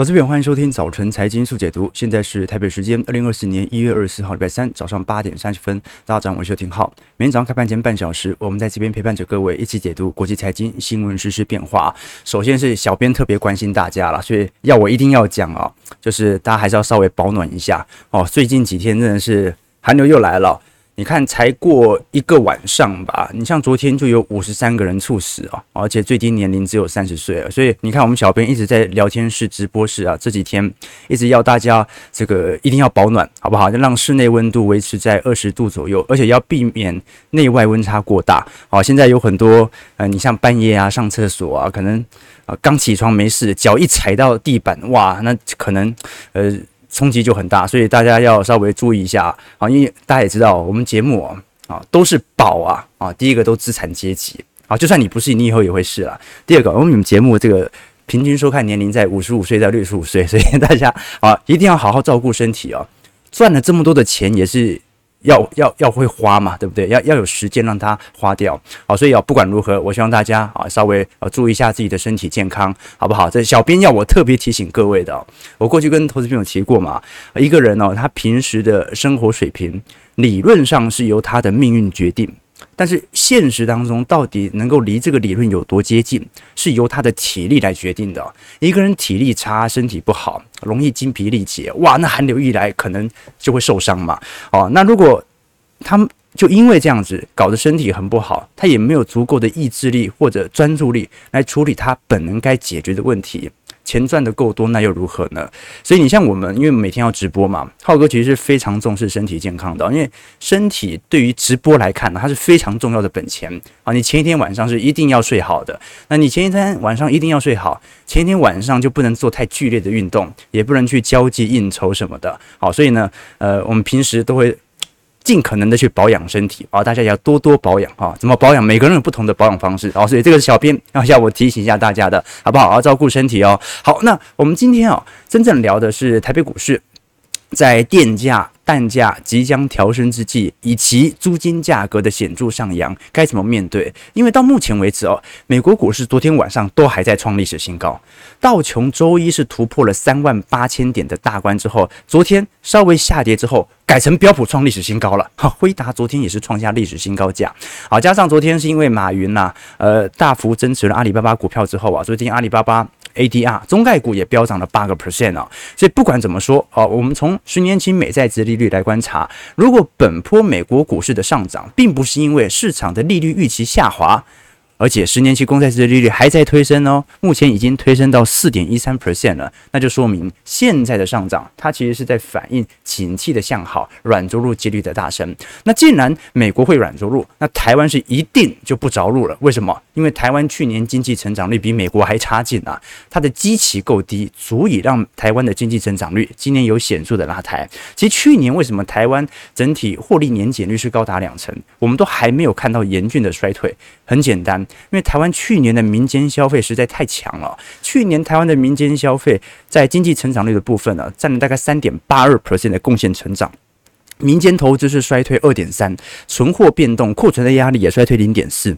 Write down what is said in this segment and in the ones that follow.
老师，欢迎收听早晨财经速解读。现在是台北时间二零二四年一月二十四号礼拜三早上八点三十分。大家早上好，我是廷浩。每天早上开盘前半小时，我们在这边陪伴着各位一起解读国际财经新闻实、时变化。首先是小编特别关心大家了，所以要我一定要讲啊，就是大家还是要稍微保暖一下哦。最近几天真的是寒流又来了。你看，才过一个晚上吧，你像昨天就有五十三个人猝死啊，而且最低年龄只有三十岁了。所以你看，我们小编一直在聊天室、直播室啊，这几天一直要大家这个一定要保暖，好不好？让室内温度维持在二十度左右，而且要避免内外温差过大。好，现在有很多呃，你像半夜啊上厕所啊，可能啊刚起床没事，脚一踩到地板，哇，那可能呃。冲击就很大，所以大家要稍微注意一下啊！因为大家也知道，我们节目啊啊都是宝啊啊！第一个都资产阶级啊，就算你不是，你以后也会是了。第二个，我们节目这个平均收看年龄在五十五岁到六十五岁，所以大家啊一定要好好照顾身体哦。赚了这么多的钱也是。要要要会花嘛，对不对？要要有时间让它花掉，好，所以啊，不管如何，我希望大家啊，稍微啊注意一下自己的身体健康，好不好？这小编要我特别提醒各位的，我过去跟投资朋友提过嘛，一个人哦，他平时的生活水平，理论上是由他的命运决定。但是现实当中，到底能够离这个理论有多接近，是由他的体力来决定的。一个人体力差，身体不好，容易精疲力竭，哇，那寒流一来，可能就会受伤嘛。哦，那如果他们就因为这样子搞得身体很不好，他也没有足够的意志力或者专注力来处理他本能该解决的问题。钱赚得够多，那又如何呢？所以你像我们，因为每天要直播嘛，浩哥其实是非常重视身体健康的，因为身体对于直播来看呢，它是非常重要的本钱啊。你前一天晚上是一定要睡好的，那你前一天晚上一定要睡好，前一天晚上就不能做太剧烈的运动，也不能去交际应酬什么的。好，所以呢，呃，我们平时都会。尽可能的去保养身体啊，大家也要多多保养啊。怎么保养？每个人有不同的保养方式啊，所以这个是小编要要我提醒一下大家的，好不好？要照顾身体哦。好，那我们今天啊，真正聊的是台北股市，在电价。蛋价即将调升之际，以及租金价格的显著上扬，该怎么面对？因为到目前为止哦，美国股市昨天晚上都还在创历史新高，道琼周一是突破了三万八千点的大关之后，昨天稍微下跌之后，改成标普创历史新高了。哈，辉达昨天也是创下历史新高价。好，加上昨天是因为马云呐、呃，大幅增持了阿里巴巴股票之后啊，昨天阿里巴巴。ADR 中概股也飙涨了八个 percent 啊，所以不管怎么说，哦，我们从十年期美债值利率来观察，如果本波美国股市的上涨，并不是因为市场的利率预期下滑。而且十年期公债殖利率还在推升哦，目前已经推升到四点一三 percent 了，那就说明现在的上涨，它其实是在反映景气的向好，软着陆几率的大升。那既然美国会软着陆，那台湾是一定就不着陆了。为什么？因为台湾去年经济成长率比美国还差劲啊，它的基期够低，足以让台湾的经济增长率今年有显著的拉抬。其实去年为什么台湾整体获利年减率是高达两成，我们都还没有看到严峻的衰退。很简单。因为台湾去年的民间消费实在太强了，去年台湾的民间消费在经济成长率的部分呢，占了大概三点八二 percent 的贡献成长，民间投资是衰退二点三，存货变动库存的压力也衰退零点四，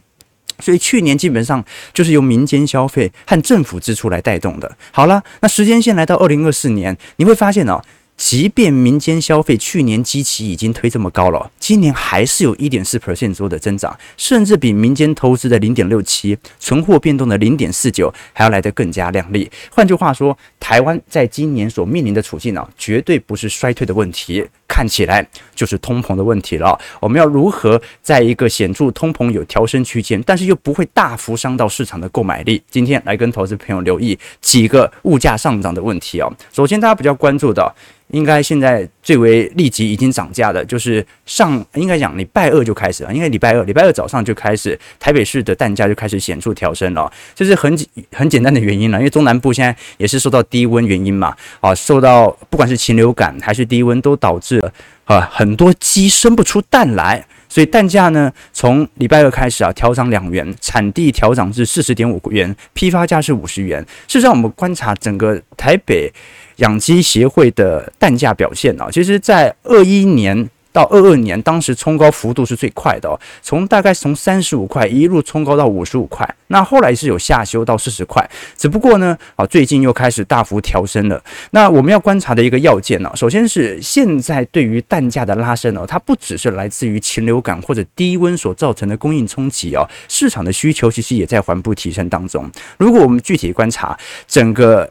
所以去年基本上就是由民间消费和政府支出来带动的。好了，那时间线来到二零二四年，你会发现哦。即便民间消费去年基期已经推这么高了，今年还是有一点四 percent 左右的增长，甚至比民间投资的零点六七、存货变动的零点四九还要来得更加亮丽。换句话说，台湾在今年所面临的处境呢，绝对不是衰退的问题，看起来就是通膨的问题了。我们要如何在一个显著通膨有调升区间，但是又不会大幅伤到市场的购买力？今天来跟投资朋友留意几个物价上涨的问题哦。首先，大家比较关注的。应该现在最为立即已经涨价的，就是上应该讲礼拜二就开始了，应该礼拜二礼拜二早上就开始，台北市的蛋价就开始显著调升了，这是很很简单的原因了，因为中南部现在也是受到低温原因嘛，啊，受到不管是禽流感还是低温都导致了啊很多鸡生不出蛋来，所以蛋价呢从礼拜二开始啊调涨两元，产地调涨至四十点五元，批发价是五十元。事实上，我们观察整个台北。养鸡协会的蛋价表现啊，其实，在二一年到二二年，当时冲高幅度是最快的哦，从大概从三十五块一路冲高到五十五块，那后来是有下修到四十块，只不过呢，啊，最近又开始大幅调升了。那我们要观察的一个要件呢，首先是现在对于蛋价的拉升哦，它不只是来自于禽流感或者低温所造成的供应冲击哦，市场的需求其实也在缓步提升当中。如果我们具体观察整个。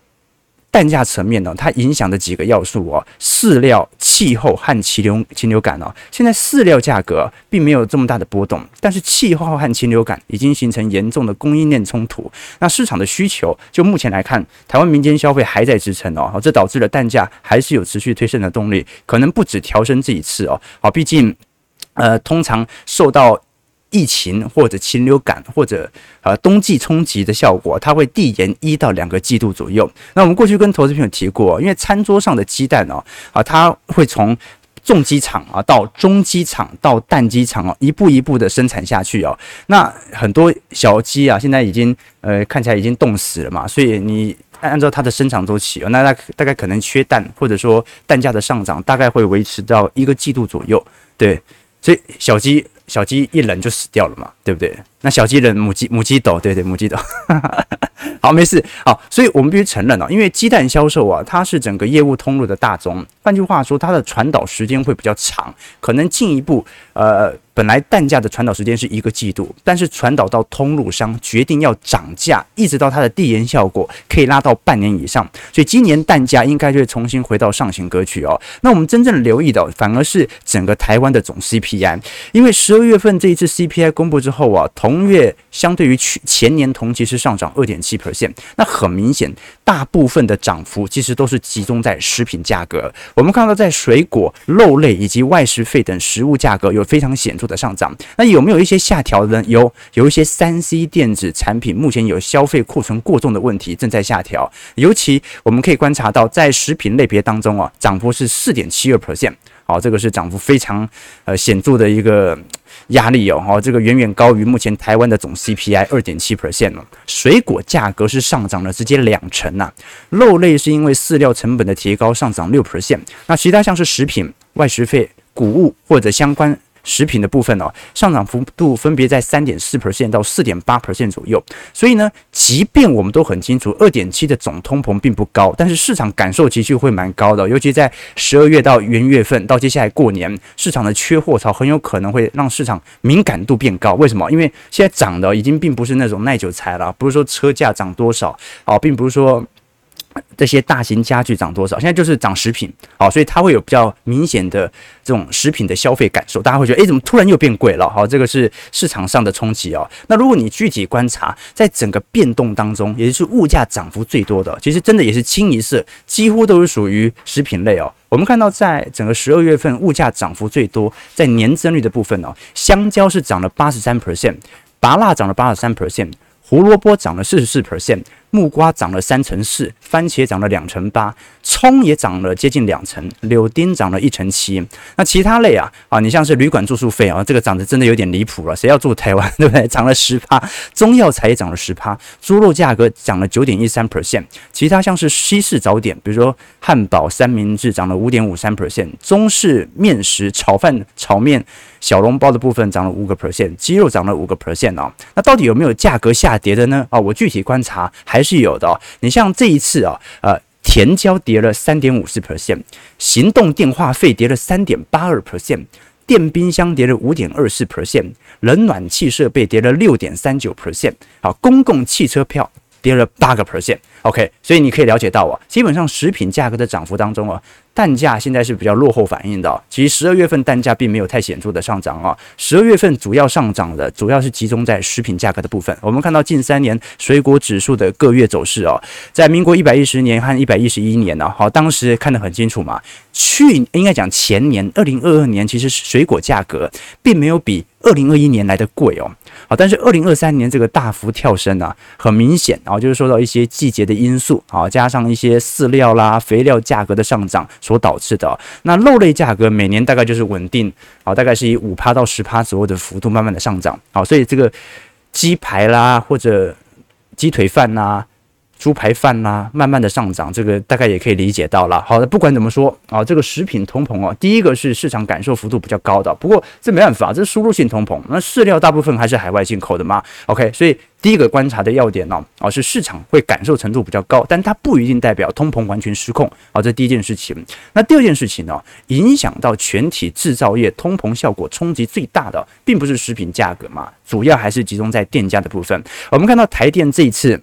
蛋价层面呢，它影响的几个要素哦，饲料、气候和禽流禽流感哦。现在饲料价格并没有这么大的波动，但是气候和禽流感已经形成严重的供应链冲突。那市场的需求，就目前来看，台湾民间消费还在支撑哦，这导致了蛋价还是有持续推升的动力，可能不止调升这一次哦。好，毕竟，呃，通常受到。疫情或者禽流感或者呃冬季冲击的效果，它会递延一到两个季度左右。那我们过去跟投资朋友提过，因为餐桌上的鸡蛋哦啊，它会从重机厂啊到中机厂到蛋鸡厂哦，一步一步的生产下去哦。那很多小鸡啊，现在已经呃看起来已经冻死了嘛，所以你按照它的生长周期哦，那它大概可能缺蛋，或者说蛋价的上涨大概会维持到一个季度左右。对，所以小鸡。小鸡一冷就死掉了嘛，对不对？那小鸡冷，母鸡母鸡抖，对对，母鸡抖。好，没事。好，所以我们必须承认啊，因为鸡蛋销售啊，它是整个业务通路的大宗。换句话说，它的传导时间会比较长，可能进一步呃。本来蛋价的传导时间是一个季度，但是传导到通路商决定要涨价，一直到它的递延效果可以拉到半年以上，所以今年蛋价应该就会重新回到上行格局哦。那我们真正留意的反而是整个台湾的总 CPI，因为十二月份这一次 CPI 公布之后啊，同月相对于去前年同期是上涨二点七 percent，那很明显，大部分的涨幅其实都是集中在食品价格。我们看到在水果、肉类以及外食费等食物价格有非常显著的上涨，那有没有一些下调的呢？有，有一些三 C 电子产品目前有消费库存过重的问题，正在下调。尤其我们可以观察到，在食品类别当中啊，涨幅是四点七二 percent，好，这个是涨幅非常呃显著的一个压力哦，好，这个远远高于目前台湾的总 CPI 二点七 percent 了。水果价格是上涨了直接两成呐，肉类是因为饲料成本的提高上涨六 percent，那其他像是食品、外食费、谷物或者相关。食品的部分哦，上涨幅度分别在三点四 percent 到四点八 percent 左右。所以呢，即便我们都很清楚，二点七的总通膨并不高，但是市场感受其实会蛮高的。尤其在十二月到元月份，到接下来过年，市场的缺货潮很有可能会让市场敏感度变高。为什么？因为现在涨的已经并不是那种耐久财了，不是说车价涨多少哦，并不是说。这些大型家具涨多少？现在就是涨食品，好，所以它会有比较明显的这种食品的消费感受，大家会觉得，诶，怎么突然又变贵了？好，这个是市场上的冲击哦。那如果你具体观察，在整个变动当中，也就是物价涨幅最多的，其实真的也是清一色，几乎都是属于食品类哦。我们看到，在整个十二月份，物价涨幅最多，在年增率的部分哦，香蕉是涨了八十三 percent，芭辣涨了八十三 percent，胡萝卜涨了四十四 percent。木瓜涨了三成四，番茄涨了两成八，葱也涨了接近两成，柳丁涨了一成七。那其他类啊啊，你像是旅馆住宿费啊，这个涨得真的有点离谱了。谁要住台湾，对不对？涨了十趴，中药材也涨了十趴，猪肉价格涨了九点一三 percent。其他像是西式早点，比如说汉堡、三明治涨了五点五三 percent，中式面食、炒饭、炒面、小笼包的部分涨了五个 percent，鸡肉涨了五个 percent 啊。那到底有没有价格下跌的呢？啊，我具体观察还。是有的哦，你像这一次啊，呃，甜椒跌了三点五四 percent，行动电话费跌了三点八二 percent，电冰箱跌了五点二四 percent，冷暖气设备跌了六点三九。percent，好，公共汽车票跌了八个 percent，OK，所以你可以了解到啊，基本上食品价格的涨幅当中啊。蛋价现在是比较落后反应的，其实十二月份蛋价并没有太显著的上涨啊。十二月份主要上涨的主要是集中在食品价格的部分。我们看到近三年水果指数的各月走势哦，在民国一百一十年和一百一十一年呢，好，当时看得很清楚嘛。去应该讲前年二零二二年，其实水果价格并没有比二零二一年来的贵哦。好，但是二零二三年这个大幅跳升啊，很明显啊，就是受到一些季节的因素啊，加上一些饲料啦、肥料价格的上涨。所导致的，那肉类价格每年大概就是稳定，好，大概是以五趴到十趴左右的幅度慢慢的上涨，好，所以这个鸡排啦或者鸡腿饭呐、猪排饭啦，慢慢的上涨，这个大概也可以理解到了。好的，不管怎么说啊，这个食品通膨啊，第一个是市场感受幅度比较高的，不过这没办法，这是输入性通膨。那饲料大部分还是海外进口的嘛？OK，所以第一个观察的要点呢，啊，是市场会感受程度比较高，但它不一定代表通膨完全失控啊。这第一件事情。那第二件事情呢，影响到全体制造业通膨效果冲击最大的，并不是食品价格嘛，主要还是集中在电价的部分。我们看到台电这一次。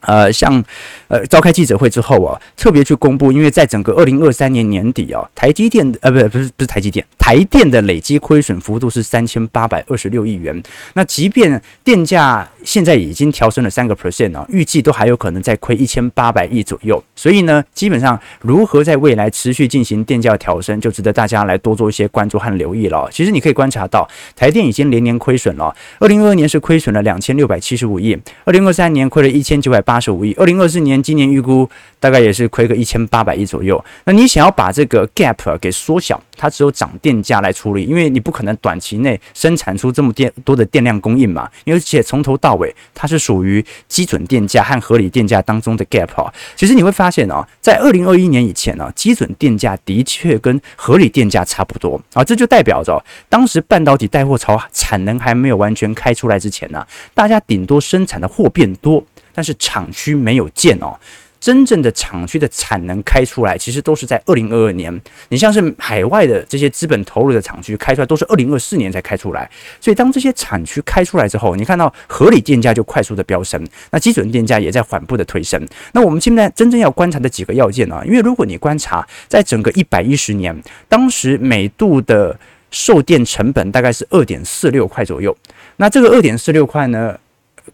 呃，像呃召开记者会之后啊，特别去公布，因为在整个二零二三年年底啊，台积电呃不不是不是台积电，台电的累计亏损幅度是三千八百二十六亿元。那即便电价现在已经调升了三个 percent 啊，预计都还有可能再亏一千八百亿左右。所以呢，基本上如何在未来持续进行电价调升，就值得大家来多做一些关注和留意了。其实你可以观察到，台电已经连年亏损了，二零二二年是亏损了两千六百七十五亿，二零二三年亏了一千九百。八十五亿，二零二四年今年预估大概也是亏个一千八百亿左右。那你想要把这个 gap 给缩小，它只有涨电价来处理，因为你不可能短期内生产出这么电多的电量供应嘛。而且从头到尾，它是属于基准电价和合理电价当中的 gap 啊。其实你会发现啊，在二零二一年以前呢，基准电价的确跟合理电价差不多啊。这就代表着当时半导体带货潮产能还没有完全开出来之前呢，大家顶多生产的货变多。但是厂区没有建哦，真正的厂区的产能开出来，其实都是在二零二二年。你像是海外的这些资本投入的厂区开出来，都是二零二四年才开出来。所以当这些产区开出来之后，你看到合理电价就快速的飙升，那基准电价也在缓步的推升。那我们现在真正要观察的几个要件呢？因为如果你观察在整个一百一十年，当时每度的售电成本大概是二点四六块左右，那这个二点四六块呢？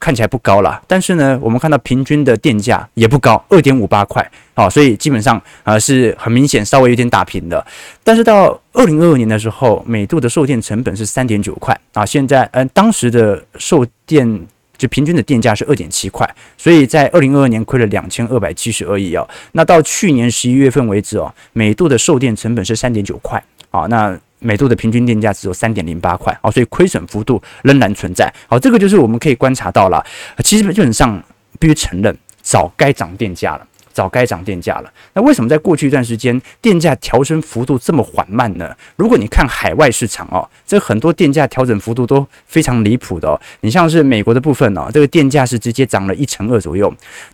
看起来不高了，但是呢，我们看到平均的电价也不高，二点五八块，好，所以基本上啊是很明显稍微有点打平的。但是到二零二二年的时候，每度的售电成本是三点九块啊，现在嗯、当时的售电就平均的电价是二点七块，所以在二零二二年亏了两千二百七十二亿哦。那到去年十一月份为止哦，每度的售电成本是三点九块啊，那。每度的平均电价只有三点零八块，啊，所以亏损幅度仍然存在。好，这个就是我们可以观察到了。其实基本上必须承认，早该涨电价了。早该涨电价了。那为什么在过去一段时间电价调升幅度这么缓慢呢？如果你看海外市场哦，这很多电价调整幅度都非常离谱的哦。你像是美国的部分哦，这个电价是直接涨了一成二左右；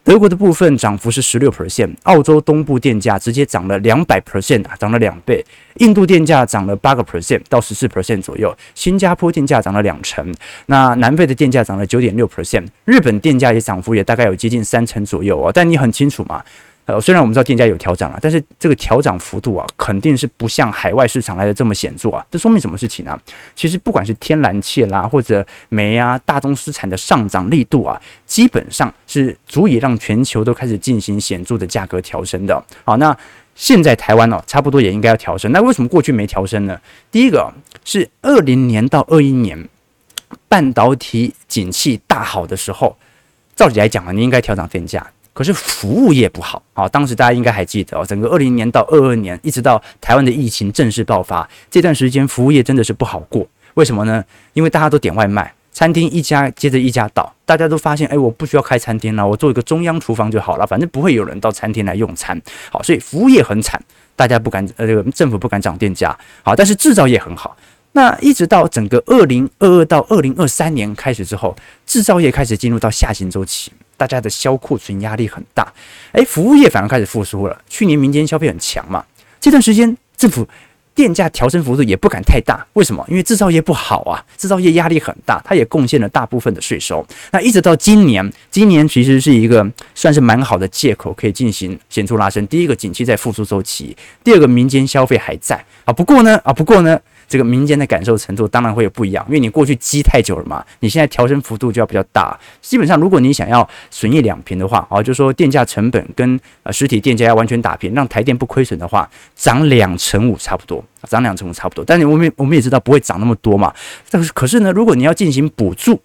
德国的部分涨幅是十六 percent；澳洲东部电价直接涨了两百 percent 啊，涨了两倍；印度电价涨了八个 percent 到十四 percent 左右；新加坡电价涨了两成；那南非的电价涨了九点六 percent；日本电价也涨幅也大概有接近三成左右哦。但你很清楚嘛？呃，虽然我们知道电价有调涨了，但是这个调涨幅度啊，肯定是不像海外市场来的这么显著啊。这说明什么事情呢？其实不管是天然气啦，或者煤啊，大宗资产的上涨力度啊，基本上是足以让全球都开始进行显著的价格调升的。好，那现在台湾呢，差不多也应该要调升。那为什么过去没调升呢？第一个是二零年到二一年半导体景气大好的时候，照理来讲啊，你应该调涨电价。可是服务业不好啊，当时大家应该还记得哦，整个二零年到二二年，一直到台湾的疫情正式爆发这段时间，服务业真的是不好过。为什么呢？因为大家都点外卖，餐厅一家接着一家倒，大家都发现，哎，我不需要开餐厅了，我做一个中央厨房就好了，反正不会有人到餐厅来用餐。好，所以服务业很惨，大家不敢，呃，这个政府不敢涨电价。好，但是制造业很好。那一直到整个二零二二到二零二三年开始之后，制造业开始进入到下行周期。大家的销库存压力很大，诶，服务业反而开始复苏了。去年民间消费很强嘛，这段时间政府电价调升幅度也不敢太大，为什么？因为制造业不好啊，制造业压力很大，它也贡献了大部分的税收。那一直到今年，今年其实是一个算是蛮好的借口，可以进行显著拉升。第一个，景气在复苏周期；第二个，民间消费还在啊。不过呢，啊，不过呢。这个民间的感受程度当然会有不一样，因为你过去积太久了嘛，你现在调升幅度就要比较大。基本上，如果你想要损益两平的话，啊，就说电价成本跟呃实体电价要完全打平，让台电不亏损的话，涨两成五差不多，涨两成五差不多。但是我们我们也知道不会涨那么多嘛。但是可是呢，如果你要进行补助，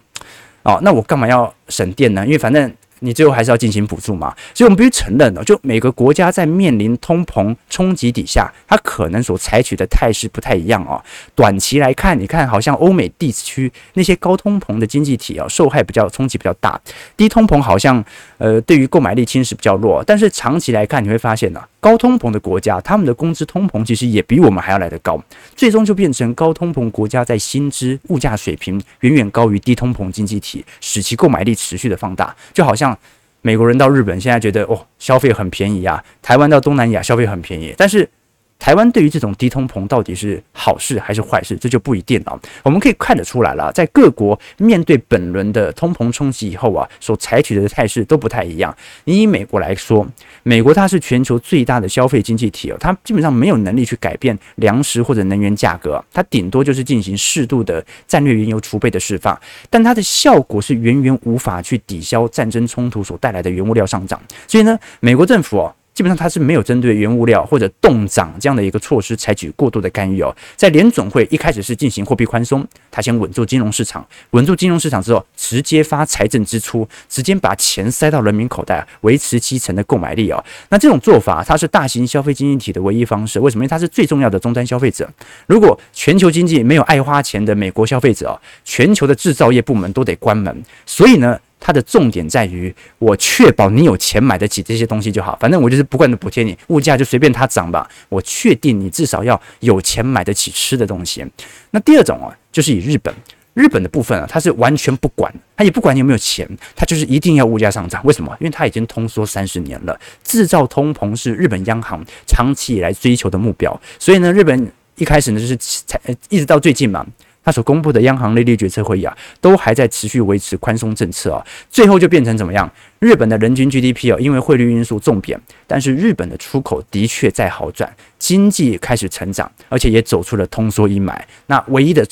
哦，那我干嘛要省电呢？因为反正。你最后还是要进行补助嘛。所以我们必须承认哦，就每个国家在面临通膨冲击底下，它可能所采取的态势不太一样哦。短期来看，你看好像欧美地区那些高通膨的经济体啊，受害比较冲击比较大，低通膨好像呃对于购买力侵蚀比较弱。但是长期来看，你会发现呢、高通膨的国家，他们的工资通膨其实也比我们还要来得高，最终就变成高通膨国家在薪资物价水平远远高于低通膨经济体，使其购买力持续的放大，就好像美国人到日本现在觉得哦消费很便宜啊，台湾到东南亚消费很便宜，但是。台湾对于这种低通膨到底是好事还是坏事，这就不一定了。我们可以看得出来了，在各国面对本轮的通膨冲击以后啊，所采取的态势都不太一样。你以美国来说，美国它是全球最大的消费经济体哦，它基本上没有能力去改变粮食或者能源价格，它顶多就是进行适度的战略原油储备的释放，但它的效果是远远无法去抵消战争冲突所带来的原物料上涨。所以呢，美国政府哦。基本上它是没有针对原物料或者冻涨这样的一个措施采取过度的干预哦。在联总会一开始是进行货币宽松，它先稳住金融市场，稳住金融市场之后，直接发财政支出，直接把钱塞到人民口袋，维持基层的购买力哦。那这种做法，它是大型消费经济体的唯一方式。为什么？因为它是最重要的终端消费者。如果全球经济没有爱花钱的美国消费者哦，全球的制造业部门都得关门。所以呢，它的重点在于，我确保你有钱买得起这些东西就好，反正我就是不断的补贴你，物价就随便它涨吧。我确定你至少要有钱买得起吃的东西。那第二种啊，就是以日本，日本的部分啊，它是完全不管，它也不管你有没有钱，它就是一定要物价上涨。为什么？因为它已经通缩三十年了，制造通膨是日本央行长期以来追求的目标。所以呢，日本一开始呢就是才一直到最近嘛。他所公布的央行利率决策会议啊，都还在持续维持宽松政策啊，最后就变成怎么样？日本的人均 GDP 哦，因为汇率因素重贬，但是日本的出口的确在好转，经济开始成长，而且也走出了通缩阴霾。那唯一的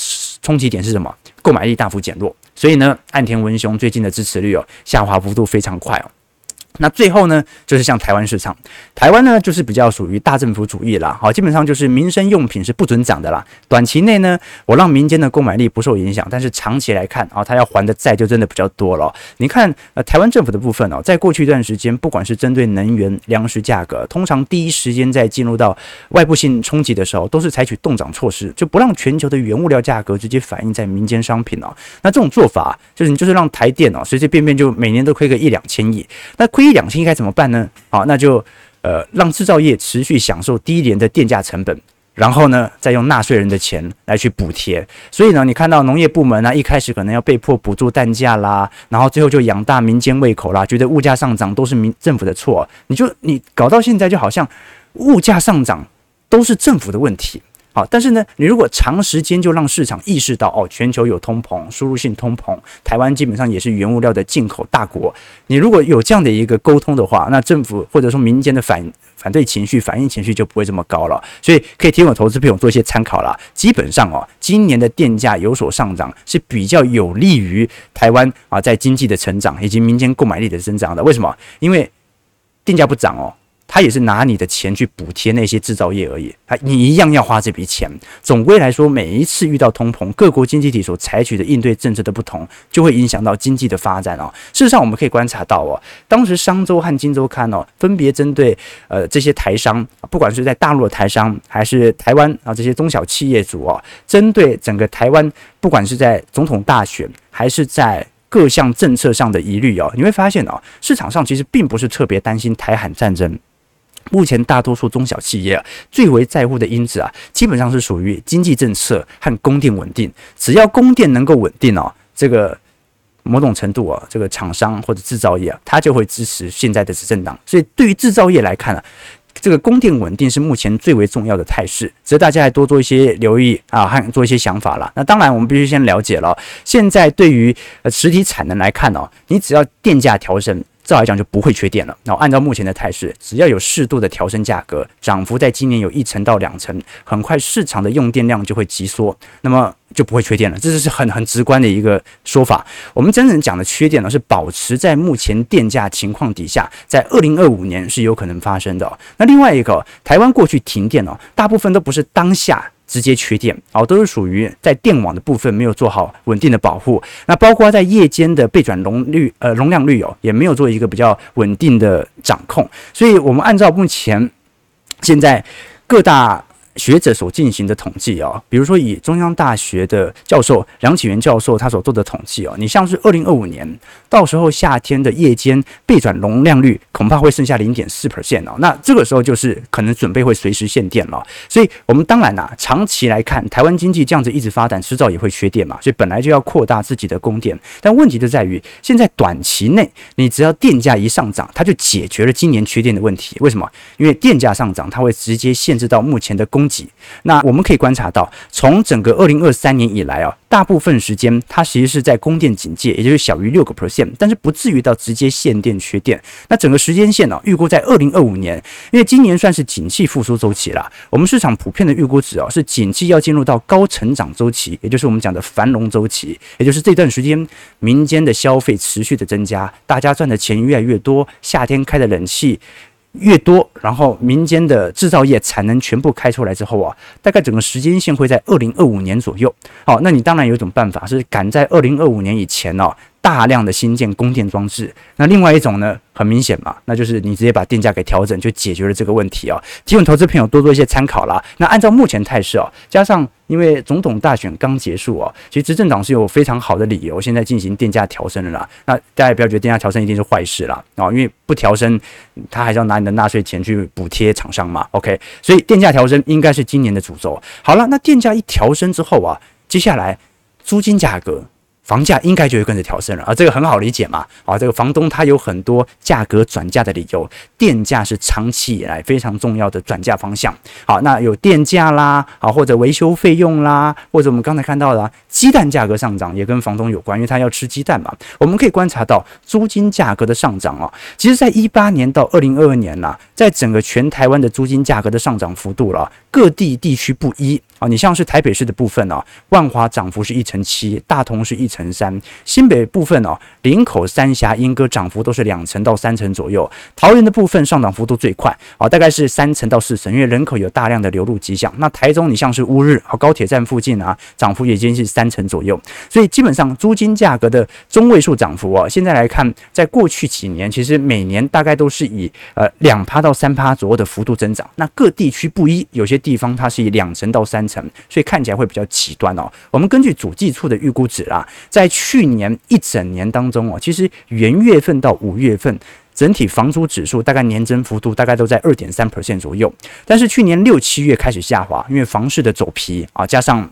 冲击点是什么？购买力大幅减弱。所以呢，岸田文雄最近的支持率哦，下滑幅度非常快哦。那最后呢，就是像台湾市场，台湾呢就是比较属于大政府主义啦，好，基本上就是民生用品是不准涨的啦。短期内呢，我让民间的购买力不受影响，但是长期来看啊，他要还的债就真的比较多了。你看，呃，台湾政府的部分哦，在过去一段时间，不管是针对能源、粮食价格，通常第一时间在进入到外部性冲击的时候，都是采取冻涨措施，就不让全球的原物料价格直接反映在民间商品哦。那这种做法，就是你就是让台电哦，随随便便就每年都亏个一两千亿，那亏。一两千应该怎么办呢？好，那就呃让制造业持续享受低廉的电价成本，然后呢再用纳税人的钱来去补贴。所以呢，你看到农业部门呢一开始可能要被迫补助蛋价啦，然后最后就养大民间胃口啦，觉得物价上涨都是民政府的错。你就你搞到现在就好像物价上涨都是政府的问题。好，但是呢，你如果长时间就让市场意识到哦，全球有通膨，输入性通膨，台湾基本上也是原物料的进口大国。你如果有这样的一个沟通的话，那政府或者说民间的反反对情绪、反应情绪就不会这么高了。所以可以提供投资朋友做一些参考了。基本上哦，今年的电价有所上涨是比较有利于台湾啊，在经济的成长以及民间购买力的增长的。为什么？因为电价不涨哦。他也是拿你的钱去补贴那些制造业而已，啊你一样要花这笔钱。总归来说，每一次遇到通膨，各国经济体所采取的应对政策的不同，就会影响到经济的发展哦。事实上，我们可以观察到哦，当时商周和今周刊哦，分别针对呃这些台商，不管是在大陆的台商，还是台湾啊这些中小企业主哦，针对整个台湾，不管是在总统大选，还是在各项政策上的疑虑哦，你会发现哦，市场上其实并不是特别担心台海战争。目前大多数中小企业啊，最为在乎的因子啊，基本上是属于经济政策和供电稳定。只要供电能够稳定哦，这个某种程度啊，这个厂商或者制造业啊，它就会支持现在的执政党。所以对于制造业来看啊，这个供电稳定是目前最为重要的态势，值得大家还多做一些留意啊，和做一些想法了。那当然，我们必须先了解了，现在对于呃实体产能来看哦，你只要电价调升。照来讲就不会缺电了。那按照目前的态势，只要有适度的调升价格，涨幅在今年有一成到两成，很快市场的用电量就会急缩，那么就不会缺电了。这就是很很直观的一个说法。我们真正讲的缺电呢，是保持在目前电价情况底下，在二零二五年是有可能发生的。那另外一个，台湾过去停电哦，大部分都不是当下。直接缺电，哦，都是属于在电网的部分没有做好稳定的保护。那包括在夜间的备转容率，呃，容量率哦，也没有做一个比较稳定的掌控。所以，我们按照目前现在各大。学者所进行的统计啊，比如说以中央大学的教授梁启源教授他所做的统计哦，你像是二零二五年到时候夏天的夜间备转容量率恐怕会剩下零点四 percent 哦，那这个时候就是可能准备会随时限电了。所以我们当然呐，长期来看，台湾经济这样子一直发展，迟早也会缺电嘛，所以本来就要扩大自己的供电。但问题就在于，现在短期内你只要电价一上涨，它就解决了今年缺电的问题。为什么？因为电价上涨，它会直接限制到目前的供。供给，那我们可以观察到，从整个二零二三年以来啊，大部分时间它其实是在供电警戒，也就是小于六个 percent，但是不至于到直接限电缺电。那整个时间线呢，预估在二零二五年，因为今年算是景气复苏周期了，我们市场普遍的预估值啊，是景气要进入到高成长周期，也就是我们讲的繁荣周期，也就是这段时间民间的消费持续的增加，大家赚的钱越来越多，夏天开的冷气。越多，然后民间的制造业产能全部开出来之后啊，大概整个时间线会在二零二五年左右。好，那你当然有一种办法是赶在二零二五年以前哦。大量的新建供电装置，那另外一种呢，很明显嘛，那就是你直接把电价给调整，就解决了这个问题啊。提供投资朋友多做一些参考啦。那按照目前态势啊，加上因为总统大选刚结束哦，其实执政党是有非常好的理由现在进行电价调升的啦。那大家也不要觉得电价调升一定是坏事啦啊，因为不调升，他还是要拿你的纳税钱去补贴厂商嘛。OK，所以电价调升应该是今年的主轴。好了，那电价一调升之后啊，接下来租金价格。房价应该就会跟着调升了啊，这个很好理解嘛。啊，这个房东他有很多价格转嫁的理由，电价是长期以来非常重要的转嫁方向。好，那有电价啦，啊或者维修费用啦，或者我们刚才看到的鸡蛋价格上涨也跟房东有关，因为他要吃鸡蛋嘛。我们可以观察到租金价格的上涨啊，其实在一八年到二零二二年啦，在整个全台湾的租金价格的上涨幅度了，各地地区不一。啊，你像是台北市的部分哦，万华涨幅是一成七，大同是一成三，新北部分哦，林口、三峡、莺歌涨幅都是两成到三成左右，桃园的部分上涨幅度最快啊，大概是三成到四成，因为人口有大量的流入迹象。那台中你像是乌日和高铁站附近啊，涨幅也接近三成左右，所以基本上租金价格的中位数涨幅啊，现在来看，在过去几年其实每年大概都是以呃两趴到三趴左右的幅度增长。那各地区不一，有些地方它是以两成到三成。所以看起来会比较极端哦。我们根据主计处的预估值啊，在去年一整年当中哦，其实元月份到五月份整体房租指数大概年增幅度大概都在二点三 percent 左右。但是去年六七月开始下滑，因为房市的走皮啊，加上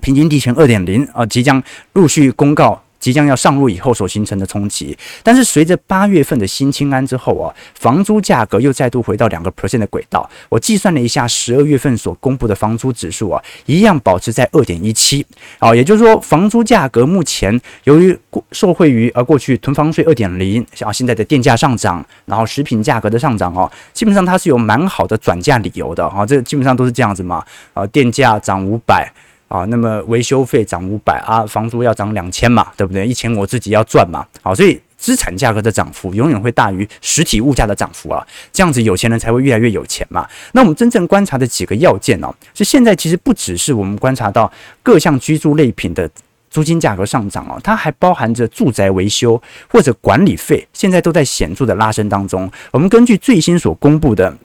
平均地权二点零啊，即将陆续公告。即将要上路以后所形成的冲击，但是随着八月份的新清安之后啊，房租价格又再度回到两个 percent 的轨道。我计算了一下，十二月份所公布的房租指数啊，一样保持在二点一七。啊，也就是说，房租价格目前由于过受惠于呃过去囤房税二点零，像现在的电价上涨，然后食品价格的上涨哦，基本上它是有蛮好的转嫁理由的啊。这基本上都是这样子嘛。啊，电价涨五百。啊，那么维修费涨五百啊，房租要涨两千嘛，对不对？一千我自己要赚嘛，好，所以资产价格的涨幅永远会大于实体物价的涨幅啊，这样子有钱人才会越来越有钱嘛。那我们真正观察的几个要件哦，是现在其实不只是我们观察到各项居住类品的租金价格上涨哦，它还包含着住宅维修或者管理费，现在都在显著的拉升当中。我们根据最新所公布的。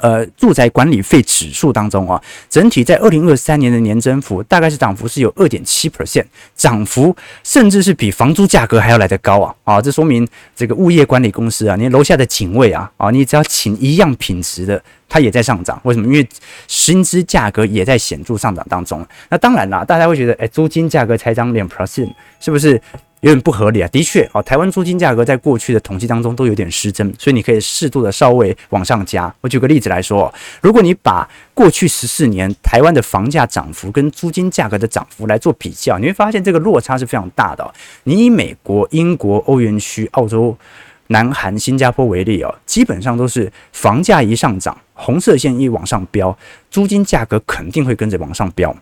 呃，住宅管理费指数当中啊，整体在二零二三年的年增幅大概是涨幅是有二点七 percent，涨幅甚至是比房租价格还要来得高啊！啊，这说明这个物业管理公司啊，你楼下的警卫啊，啊，你只要请一样品质的，它也在上涨。为什么？因为薪资价格也在显著上涨当中。那当然啦，大家会觉得，哎，租金价格才涨两 percent，是不是？有点不合理啊，的确哦，台湾租金价格在过去的统计当中都有点失真，所以你可以适度的稍微往上加。我举个例子来说，如果你把过去十四年台湾的房价涨幅跟租金价格的涨幅来做比较，你会发现这个落差是非常大的。你以美国、英国、欧元区、澳洲、南韩、新加坡为例哦，基本上都是房价一上涨，红色线一往上飙，租金价格肯定会跟着往上飙。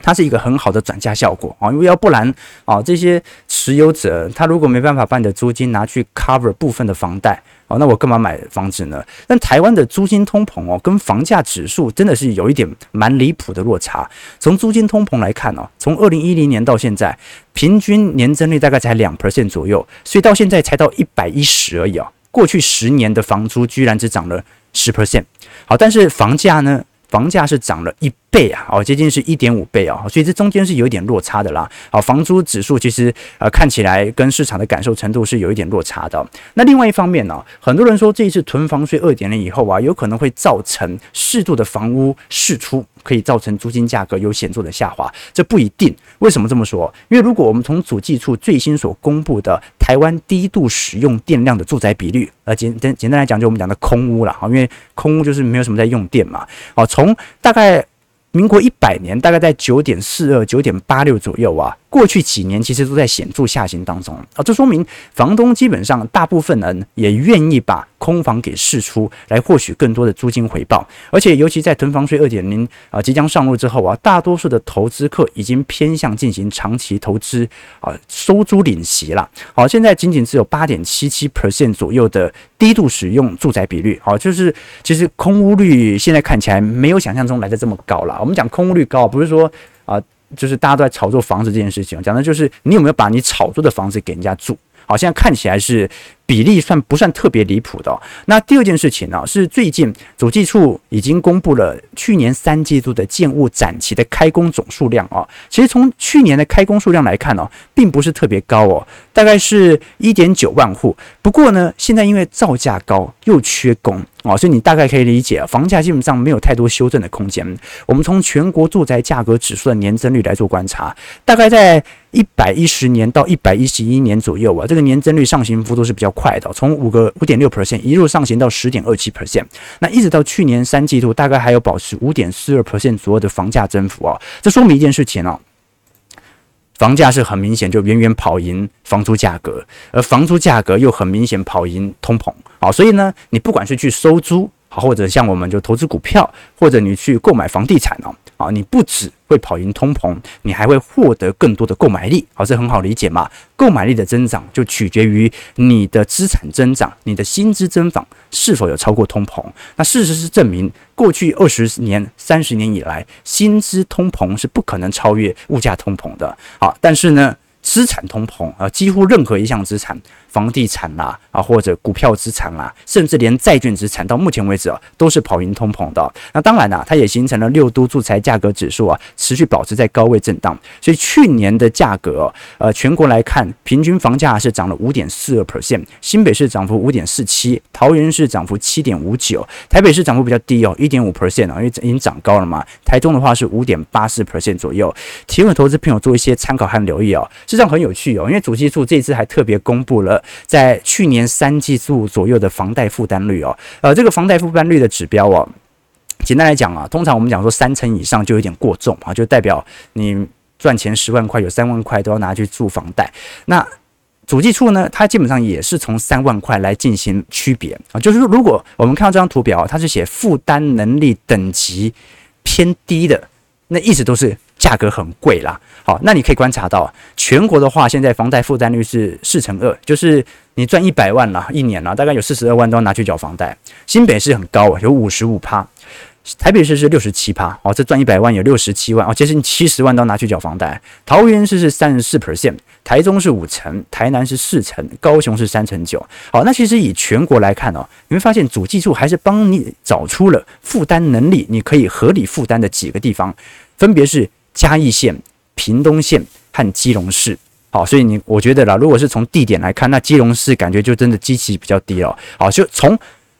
它是一个很好的转嫁效果啊，因为要不然啊，这些持有者他如果没办法把你的租金拿去 cover 部分的房贷哦，那我干嘛买房子呢？但台湾的租金通膨哦，跟房价指数真的是有一点蛮离谱的落差。从租金通膨来看哦，从二零一零年到现在，平均年增率大概才两 percent 左右，所以到现在才到一百一十而已哦。过去十年的房租居然只涨了十 percent，好，但是房价呢？房价是涨了一倍啊，哦，接近是一点五倍啊，所以这中间是有一点落差的啦。好，房租指数其实呃看起来跟市场的感受程度是有一点落差的。那另外一方面呢，很多人说这一次囤房税二点零以后啊，有可能会造成适度的房屋释出，可以造成租金价格有显著的下滑。这不一定，为什么这么说？因为如果我们从主计处最新所公布的台湾低度使用电量的住宅比率，呃，简简简单来讲，就我们讲的空屋啦，因为空屋就是没有什么在用电嘛，哦，从大概。民国一百年，大概在九点四二、九点八六左右啊。过去几年其实都在显著下行当中啊，这说明房东基本上大部分人也愿意把空房给释出来，获取更多的租金回报。而且尤其在囤房税二点零啊即将上路之后啊，大多数的投资客已经偏向进行长期投资啊，收租领息了。好，现在仅仅只有八点七七 percent 左右的低度使用住宅比率。好，就是其实空屋率现在看起来没有想象中来的这么高了。我们讲空屋率高，不是说。就是大家都在炒作房子这件事情，讲的就是你有没有把你炒作的房子给人家住？好，像看起来是。比例算不算特别离谱的？那第二件事情呢，是最近主计处已经公布了去年三季度的建物展期的开工总数量啊。其实从去年的开工数量来看呢，并不是特别高哦，大概是一点九万户。不过呢，现在因为造价高又缺工啊，所以你大概可以理解，房价基本上没有太多修正的空间。我们从全国住宅价格指数的年增率来做观察，大概在一百一十年到一百一十一年左右啊，这个年增率上行幅度是比较快的，从五个五点六 percent 一路上行到十点二七 percent，那一直到去年三季度，大概还有保持五点四二 percent 左右的房价增幅啊，这说明一件事情哦，房价是很明显就远远跑赢房租价格，而房租价格又很明显跑赢通膨啊，所以呢，你不管是去收租。好，或者像我们就投资股票，或者你去购买房地产哦，啊，你不只会跑赢通膨，你还会获得更多的购买力，好，这很好理解嘛。购买力的增长就取决于你的资产增长，你的薪资增长是否有超过通膨。那事实是证明，过去二十年、三十年以来，薪资通膨是不可能超越物价通膨的。好，但是呢，资产通膨啊，几乎任何一项资产。房地产啦，啊，或者股票资产啦，甚至连债券资产，到目前为止啊，都是跑赢通膨的。那当然啦，它也形成了六都住宅价格指数啊，持续保持在高位震荡。所以去年的价格，呃，全国来看，平均房价是涨了五点四二 percent，新北市涨幅五点四七，桃园市涨幅七点五九，台北市涨幅比较低哦，一点五 percent 啊，因为已经涨高了嘛。台中的话是五点八四 percent 左右。提供投资朋友做一些参考和留意哦，实际上很有趣哦，因为主计处这次还特别公布了。在去年三季度左右的房贷负担率哦，呃，这个房贷负担率的指标哦，简单来讲啊，通常我们讲说三成以上就有点过重啊，就代表你赚钱十万块有三万块都要拿去住房贷。那主计处呢，它基本上也是从三万块来进行区别啊，就是说如果我们看到这张图表，它是写负担能力等级偏低的，那一直都是。价格很贵啦，好，那你可以观察到，全国的话，现在房贷负担率是四成二，就是你赚一百万啦，一年啦，大概有四十二万都要拿去缴房贷。新北市很高啊，有五十五趴，台北市是六十七趴，哦，这赚一百万有六十七万，哦，接近七十万都拿去缴房贷。桃园市是三十四 percent，台中是五成，台南是四成，高雄是三成九。好，那其实以全国来看哦，你会发现主计处还是帮你找出了负担能力，你可以合理负担的几个地方，分别是。嘉义县、屏东县和基隆市，好，所以你我觉得啦，如果是从地点来看，那基隆市感觉就真的基期比较低了。好，就从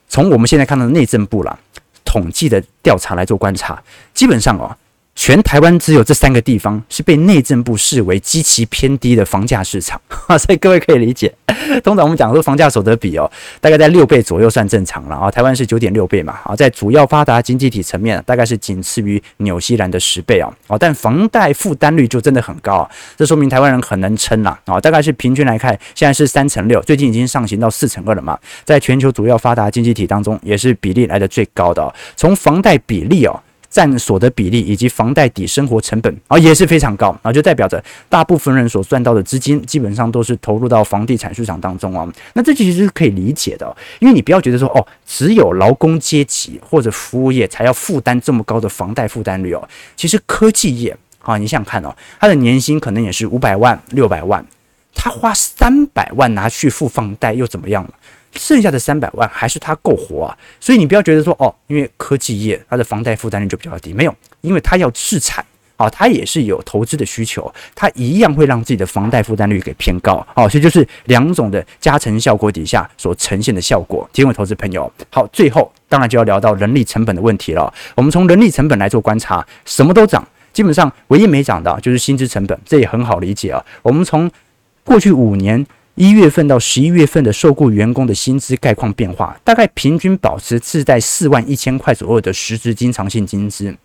从我们现在看到的内政部啦统计的调查来做观察，基本上哦。全台湾只有这三个地方是被内政部视为极其偏低的房价市场，哈，所以各位可以理解。通常我们讲说房价所得比哦，大概在六倍左右算正常了啊。台湾是九点六倍嘛，啊，在主要发达经济体层面，大概是仅次于纽西兰的十倍哦。哦，但房贷负担率就真的很高啊，这说明台湾人很能撑啦啊。大概是平均来看，现在是三成六，最近已经上行到四成二了嘛。在全球主要发达经济体当中，也是比例来的最高的。从房贷比例哦。占所得比例以及房贷抵生活成本啊也是非常高啊，就代表着大部分人所赚到的资金基本上都是投入到房地产市场当中啊。那这其实是可以理解的，因为你不要觉得说哦，只有劳工阶级或者服务业才要负担这么高的房贷负担率哦。其实科技业啊，你想想看哦，他的年薪可能也是五百万、六百万，他花三百万拿去付房贷又怎么样了？剩下的三百万还是他够活啊，所以你不要觉得说哦，因为科技业它的房贷负担率就比较低，没有，因为它要置产啊，它也是有投资的需求，它一样会让自己的房贷负担率给偏高哦，所以就是两种的加成效果底下所呈现的效果。提问投资朋友，好，最后当然就要聊到人力成本的问题了。我们从人力成本来做观察，什么都涨，基本上唯一没涨的就是薪资成本，这也很好理解啊。我们从过去五年。一月份到十一月份的受雇员工的薪资概况变化，大概平均保持自带四万一千块左右的实质经常性薪资。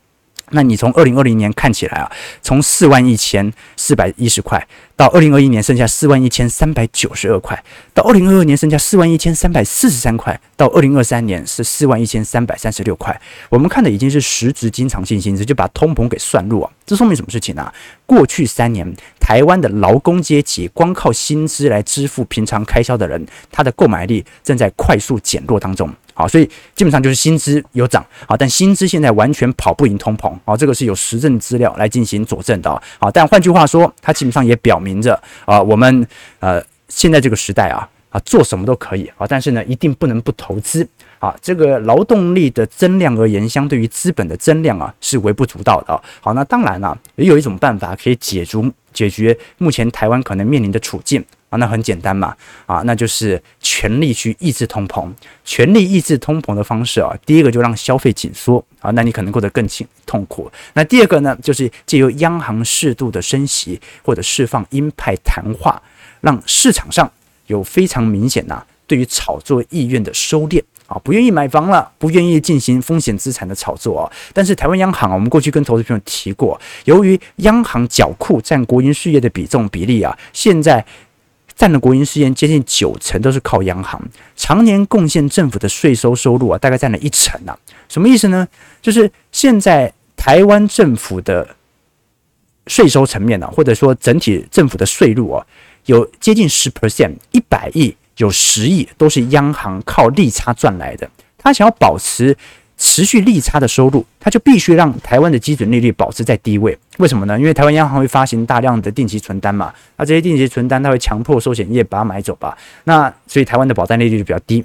那你从二零二零年看起来啊，从四万一千四百一十块到二零二一年剩下四万一千三百九十二块，到二零二二年剩下四万一千三百四十三块，到二零二三年是四万一千三百三十六块。我们看的已经是实质经常性薪资，就把通膨给算入啊。这说明什么事情呢？过去三年，台湾的劳工阶级光靠薪资来支付平常开销的人，他的购买力正在快速减弱当中。好，所以基本上就是薪资有涨，好，但薪资现在完全跑不赢通膨，好，这个是有实证资料来进行佐证的，好，但换句话说，它基本上也表明着啊，我们呃现在这个时代啊啊做什么都可以啊，但是呢一定不能不投资啊，这个劳动力的增量而言，相对于资本的增量啊是微不足道的，好，那当然了，也有一种办法可以解除解决目前台湾可能面临的处境。啊，那很简单嘛，啊，那就是全力去抑制通膨，全力抑制通膨的方式啊，第一个就让消费紧缩啊，那你可能过得更轻痛苦。那第二个呢，就是借由央行适度的升息或者释放鹰派谈话，让市场上有非常明显呐，对于炒作意愿的收敛啊，不愿意买房了，不愿意进行风险资产的炒作啊。但是台湾央行啊，我们过去跟投资朋友提过，由于央行缴库占国营事业的比重比例啊，现在。占了国营事业接近九成，都是靠央行常年贡献政府的税收收入啊，大概占了一成啊。什么意思呢？就是现在台湾政府的税收层面呢、或者说整体政府的税入啊，有接近十 percent，一百亿有十亿都是央行靠利差赚来的。他想要保持。持续利差的收入，他就必须让台湾的基准利率保持在低位。为什么呢？因为台湾央行会发行大量的定期存单嘛，那这些定期存单它会强迫寿险业把它买走吧。那所以台湾的保单利率就比较低。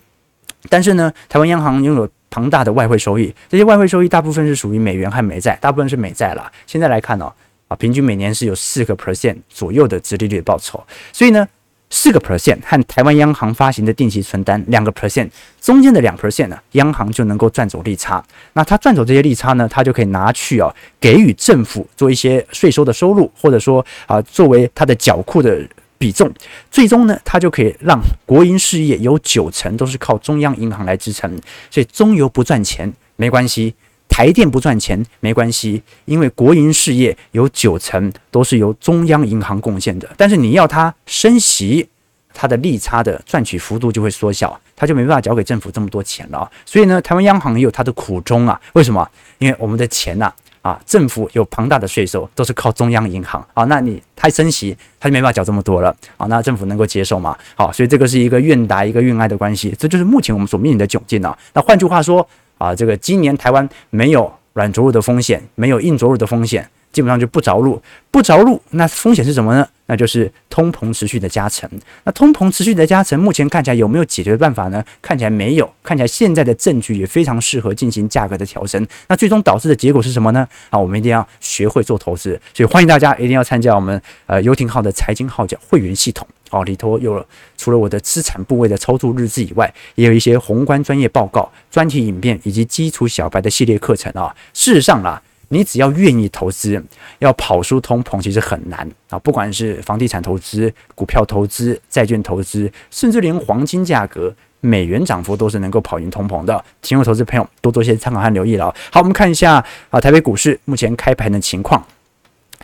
但是呢，台湾央行拥有庞大的外汇收益，这些外汇收益大部分是属于美元和美债，大部分是美债啦。现在来看哦，啊，平均每年是有四个 percent 左右的殖利率的报酬。所以呢。四个 percent 和台湾央行发行的定期存单两个 percent 中间的两 percent 呢，央行就能够赚走利差。那他赚走这些利差呢，他就可以拿去啊，给予政府做一些税收的收入，或者说啊，作为他的缴库的比重。最终呢，他就可以让国营事业有九成都是靠中央银行来支撑。所以中油不赚钱没关系。台电不赚钱没关系，因为国营事业有九成都是由中央银行贡献的。但是你要它升息，它的利差的赚取幅度就会缩小，它就没办法交给政府这么多钱了。所以呢，台湾央行也有它的苦衷啊。为什么？因为我们的钱呐，啊，政府有庞大的税收，都是靠中央银行啊。那你它升息，它就没办法缴这么多了啊。那政府能够接受吗？好，所以这个是一个愿打一个愿挨的关系，这就是目前我们所面临的窘境啊。那换句话说。啊，这个今年台湾没有软着陆的风险，没有硬着陆的风险，基本上就不着陆，不着陆，那风险是什么呢？那就是通膨持续的加成。那通膨持续的加成，目前看起来有没有解决的办法呢？看起来没有，看起来现在的证据也非常适合进行价格的调升。那最终导致的结果是什么呢？啊，我们一定要学会做投资，所以欢迎大家一定要参加我们呃游艇号的财经号角会员系统。哦，里头有除了我的资产部位的操作日志以外，也有一些宏观专业报告、专题影片以及基础小白的系列课程啊。事实上啦，你只要愿意投资，要跑输通膨其实很难啊。不管是房地产投资、股票投资、债券投资，甚至连黄金价格、美元涨幅都是能够跑赢通膨的。请我投资朋友多多些参考和留意了。好，我们看一下啊，台北股市目前开盘的情况，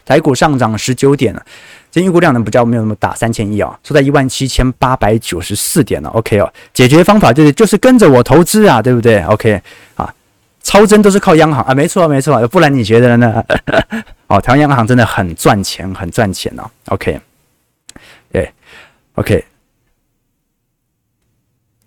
台股上涨十九点了。今预估量呢比较没有那么大，三千亿啊，收在一万七千八百九十四点了。OK 哦，解决方法就是就是跟着我投资啊，对不对？OK 啊，超征都是靠央行啊，没错没错，不然你觉得呢？哦，台湾央行真的很赚钱，很赚钱哦。OK，对，OK。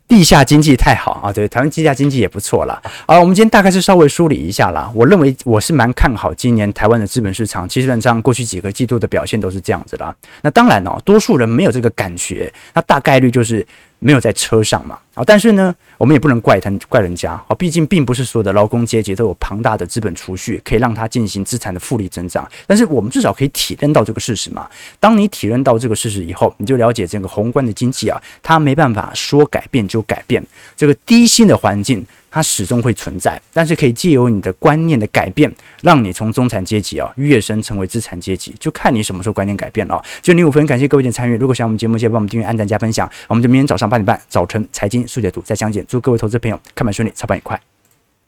地下经济太好啊，对，台湾地下经济也不错啦。好，我们今天大概是稍微梳理一下啦。我认为我是蛮看好今年台湾的资本市场，基本上过去几个季度的表现都是这样子啦。那当然哦，多数人没有这个感觉，那大概率就是。没有在车上嘛？啊，但是呢，我们也不能怪他怪人家啊，毕竟并不是所有的劳工阶级都有庞大的资本储蓄，可以让他进行资产的复利增长。但是我们至少可以体认到这个事实嘛。当你体认到这个事实以后，你就了解这个宏观的经济啊，它没办法说改变就改变，这个低薪的环境。它始终会存在，但是可以借由你的观念的改变，让你从中产阶级啊跃升成为资产阶级，就看你什么时候观念改变了。就你五分，感谢各位的参与。如果喜欢我们节目，记得帮我们订阅、按赞、加分享。我们就明天早上八点半，早晨财经速解读再相见。祝各位投资朋友开盘顺利，操盘愉快。